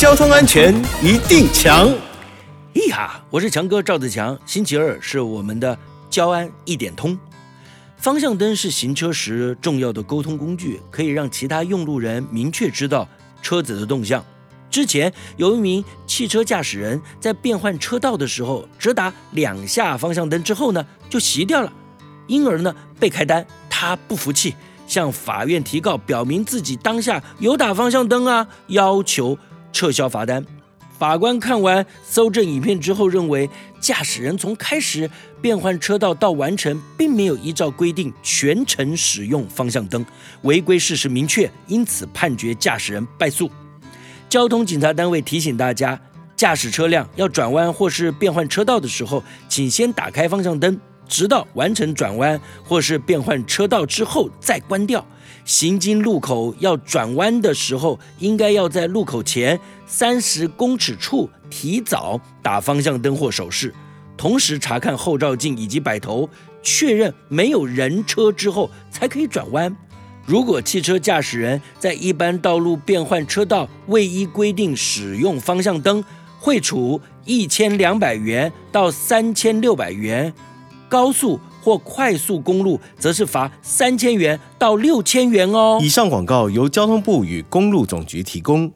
交通安全一定强。咿哈，我是强哥赵子强。星期二是我们的交安一点通。方向灯是行车时重要的沟通工具，可以让其他用路人明确知道车子的动向。之前有一名汽车驾驶人在变换车道的时候，只打两下方向灯之后呢，就熄掉了，因而呢被开单。他不服气。向法院提告，表明自己当下有打方向灯啊，要求撤销罚单。法官看完搜证影片之后，认为驾驶人从开始变换车道到完成，并没有依照规定全程使用方向灯，违规事实明确，因此判决驾驶人败诉。交通警察单位提醒大家，驾驶车辆要转弯或是变换车道的时候，请先打开方向灯。直到完成转弯或是变换车道之后再关掉。行经路口要转弯的时候，应该要在路口前三十公尺处提早打方向灯或手势，同时查看后照镜以及摆头，确认没有人车之后才可以转弯。如果汽车驾驶人在一般道路变换车道未依规定使用方向灯，会处一千两百元到三千六百元。高速或快速公路则是罚三千元到六千元哦。以上广告由交通部与公路总局提供。